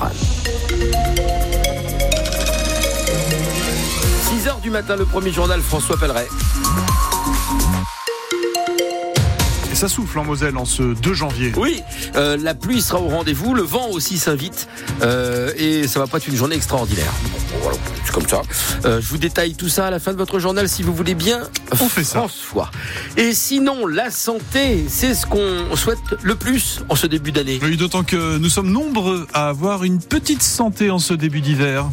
rurale. 6h du matin, le premier journal, François Pelleret. Ça souffle en Moselle en ce 2 janvier. Oui, euh, la pluie sera au rendez-vous, le vent aussi s'invite euh, et ça va pas être une journée extraordinaire. Voilà, c'est comme ça. Euh, je vous détaille tout ça à la fin de votre journal si vous voulez bien. On fait ça. François. Et sinon, la santé, c'est ce qu'on souhaite le plus en ce début d'année. Oui, d'autant que nous sommes nombreux à avoir une petite santé en ce début d'hiver.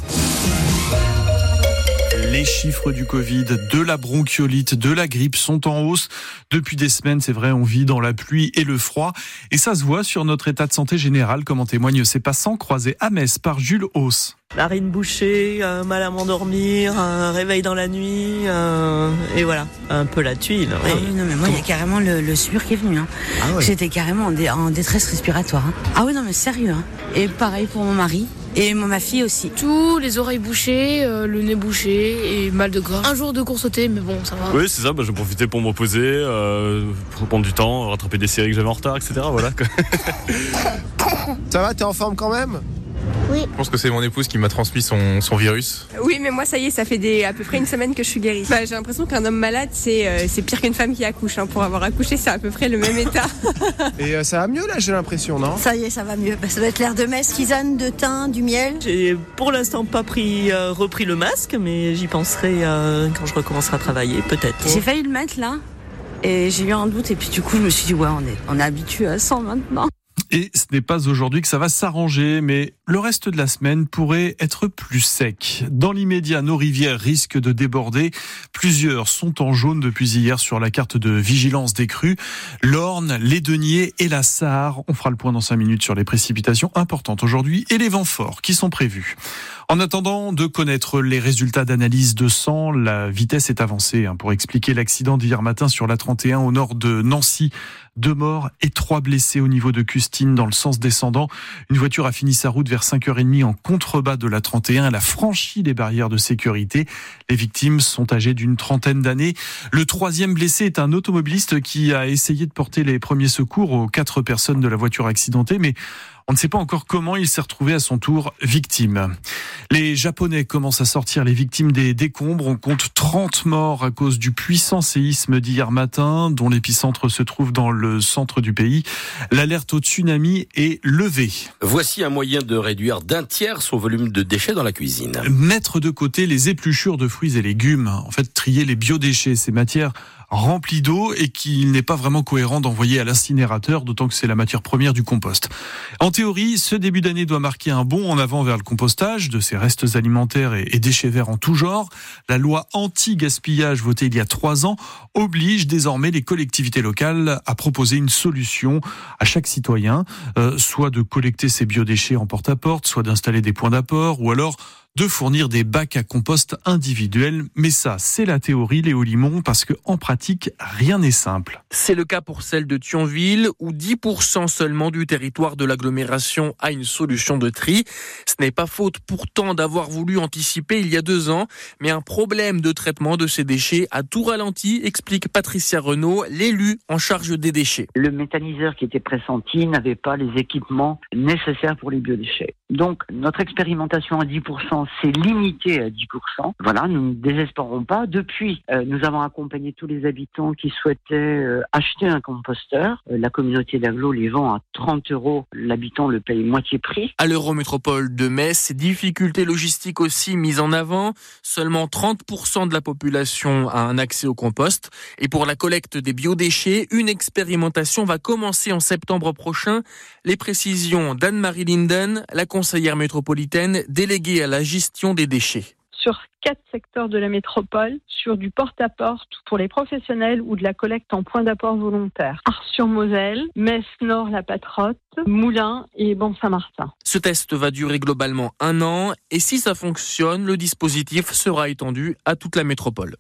Les chiffres du Covid, de la bronchiolite, de la grippe sont en hausse. Depuis des semaines, c'est vrai, on vit dans la pluie et le froid. Et ça se voit sur notre état de santé général, comme en témoignent ces passants croisés à Metz par Jules Hauss. Narine bouchée, un mal à m'endormir, un réveil dans la nuit, euh, et voilà, un peu la tuile. Ah oui, non, mais moi, il y a carrément le, le sueur qui est venu. Hein. J'étais carrément en, dé- en détresse respiratoire. hein. Ah oui, non, mais sérieux. hein. Et pareil pour mon mari. Et mon- ma fille aussi. Tout, les oreilles bouchées, euh, le nez bouché et mal de gorge. Un jour de course au thé, mais bon, ça va. Oui, c'est ça, bah, je profitais pour me reposer, euh, pour prendre du temps, rattraper des séries que j'avais en retard, etc. Voilà. quoi. Ça va, t'es en forme quand même? Je pense que c'est mon épouse qui m'a transmis son, son virus. Oui, mais moi, ça y est, ça fait des, à peu près une semaine que je suis guérie. Bah, j'ai l'impression qu'un homme malade, c'est euh, c'est pire qu'une femme qui accouche. hein. Pour avoir accouché, c'est à peu près le même état. Et euh, ça va mieux là, j'ai l'impression, non? Ça y est, ça va mieux. Bah, ça doit être l'air de messe, tisane, de thym, du miel. J'ai pour l'instant pas pris, euh, repris le masque, mais j'y penserai euh, quand je recommencerai à travailler, peut-être. J'ai failli le mettre là. Et j'ai eu un doute. Et puis du coup, je me suis dit, ouais, on est, on est habitué à ça maintenant. Et ce n'est pas aujourd'hui que ça va s'arranger, mais le reste de la semaine pourrait être plus sec. Dans l'immédiat, nos rivières risquent de déborder. Plusieurs sont en jaune depuis hier sur la carte de vigilance des crues. L'Orne, les Deniers et la Sarre. On fera le point dans cinq minutes sur les précipitations importantes aujourd'hui et les vents forts qui sont prévus. En attendant de connaître les résultats d'analyse de sang, la vitesse est avancée hein, pour expliquer l'accident d'hier matin sur la 31 au nord de Nancy. Deux morts et trois blessés au niveau de Custine dans le sens descendant. Une voiture a fini sa route vers 5h30 en contrebas de la 31. Elle a franchi les barrières de sécurité. Les victimes sont âgées d'une trentaine d'années. Le troisième blessé est un automobiliste qui a essayé de porter les premiers secours aux quatre personnes de la voiture accidentée, mais on ne sait pas encore comment il s'est retrouvé à son tour victime. Les Japonais commencent à sortir les victimes des décombres. On compte 30 morts à cause du puissant séisme d'hier matin, dont l'épicentre se trouve dans le centre du pays. L'alerte au tsunami est levée. Voici un moyen de réduire d'un tiers son volume de déchets dans la cuisine. Mettre de côté les épluchures de fruits et légumes. En fait, trier les biodéchets, ces matières remplies d'eau et qu'il n'est pas vraiment cohérent d'envoyer à l'incinérateur, d'autant que c'est la matière première du compost. En théorie, ce début d'année doit marquer un bond en avant vers le compostage de ces restes alimentaires et, et déchets verts en tout genre. La loi anti-gaspillage votée il y a trois ans oblige désormais les collectivités locales à proposer une solution à chaque citoyen, euh, soit de collecter ses biodéchets en porte-à-porte, soit d'installer des points d'apport, ou alors de fournir des bacs à compost individuels. Mais ça, c'est la théorie, Léo Limon, parce que en pratique, rien n'est simple. C'est le cas pour celle de Thionville, où 10% seulement du territoire de l'agglomération a une solution de tri. Ce n'est pas faute pourtant d'avoir voulu anticiper il y a deux ans, mais un problème de traitement de ces déchets a tout ralenti, explique Patricia Renault, l'élu en charge des déchets. Le méthaniseur qui était pressenti n'avait pas les équipements nécessaires pour les biodéchets. Donc, notre expérimentation à 10%, c'est limité à 10%. Voilà, nous ne désespérons pas. Depuis, euh, nous avons accompagné tous les habitants qui souhaitaient euh, acheter un composteur. Euh, la communauté d'Aglo les vend à 30 euros. L'habitant le paye moitié prix. À l'Eurométropole de Metz, difficultés logistiques aussi mises en avant. Seulement 30% de la population a un accès au compost. Et pour la collecte des biodéchets, une expérimentation va commencer en septembre prochain. Les précisions d'Anne-Marie Linden, la conseillère métropolitaine déléguée à la gestion des déchets. sur quatre secteurs de la métropole, sur du porte-à-porte pour les professionnels ou de la collecte en point d'apport volontaire. Ars-sur-Moselle, Metz-Nord, La Patrotte, Moulins et Bon-Saint-Martin. Ce test va durer globalement un an et si ça fonctionne, le dispositif sera étendu à toute la métropole.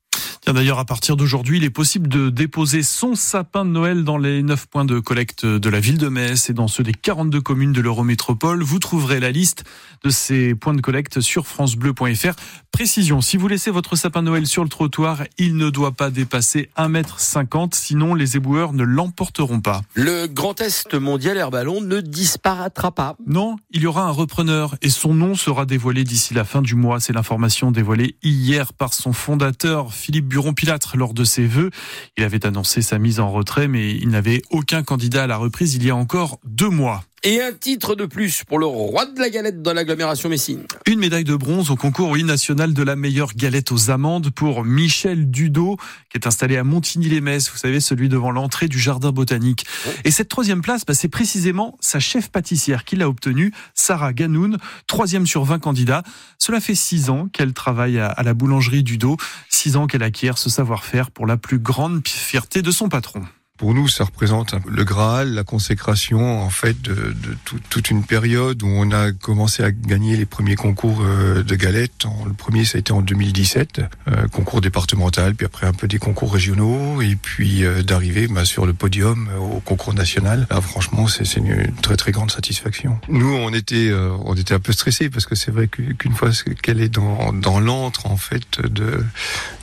D'ailleurs, à partir d'aujourd'hui, il est possible de déposer son sapin de Noël dans les 9 points de collecte de la ville de Metz et dans ceux des 42 communes de l'Eurométropole. Vous trouverez la liste de ces points de collecte sur francebleu.fr. Précision, si vous laissez votre sapin de Noël sur le trottoir, il ne doit pas dépasser 1m50, sinon les éboueurs ne l'emporteront pas. Le Grand Est mondial Air Ballon ne disparaîtra pas. Non, il y aura un repreneur et son nom sera dévoilé d'ici la fin du mois. C'est l'information dévoilée hier par son fondateur, Philippe Buron-Pilâtre, lors de ses vœux. Il avait annoncé sa mise en retrait, mais il n'avait aucun candidat à la reprise il y a encore deux mois. Et un titre de plus pour le roi de la galette dans l'agglomération Messine. Une médaille de bronze au concours oui, national de la meilleure galette aux amandes pour Michel Dudot, qui est installé à Montigny-les-Messes, vous savez, celui devant l'entrée du jardin botanique. Et cette troisième place, bah, c'est précisément sa chef pâtissière qui l'a obtenue, Sarah Ganoun, troisième sur 20 candidats. Cela fait six ans qu'elle travaille à, à la boulangerie Dudot, six ans qu'elle acquiert ce savoir-faire pour la plus grande fierté de son patron. Pour nous, ça représente le Graal, la consécration en fait de, de tout, toute une période où on a commencé à gagner les premiers concours euh, de galettes. Le premier, ça a été en 2017, euh, concours départemental, puis après un peu des concours régionaux, et puis euh, d'arriver bah, sur le podium au concours national. Là, franchement, c'est une très très grande satisfaction. Nous, on était on était un peu stressés parce que c'est vrai qu'une fois qu'elle est dans dans l'antre en fait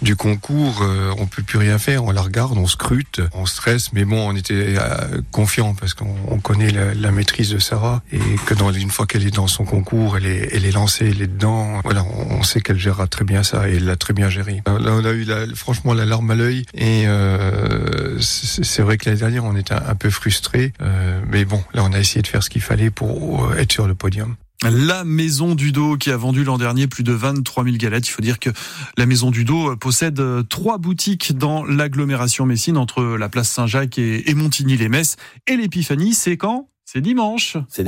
du concours, on peut plus rien faire. On la regarde, on scrute, on stresse mais bon, on était euh, confiant parce qu'on connaît la, la, maîtrise de Sarah et que dans une fois qu'elle est dans son concours, elle est, elle est lancée, elle est dedans. Voilà, on sait qu'elle gérera très bien ça et elle l'a très bien géré. Là, on a eu la, franchement la larme à l'œil et euh, c'est vrai que l'année dernière, on était un, peu frustré, euh, mais bon, là, on a essayé de faire ce qu'il fallait pour euh, être sur le podium. La Maison du Dos qui a vendu l'an dernier plus de 23 000 galettes. Il faut dire que la Maison du Dos possède trois boutiques dans l'agglomération Messine entre la place Saint-Jacques et Montigny-les-Messes. Et l'épiphanie, c'est quand? C'est dimanche.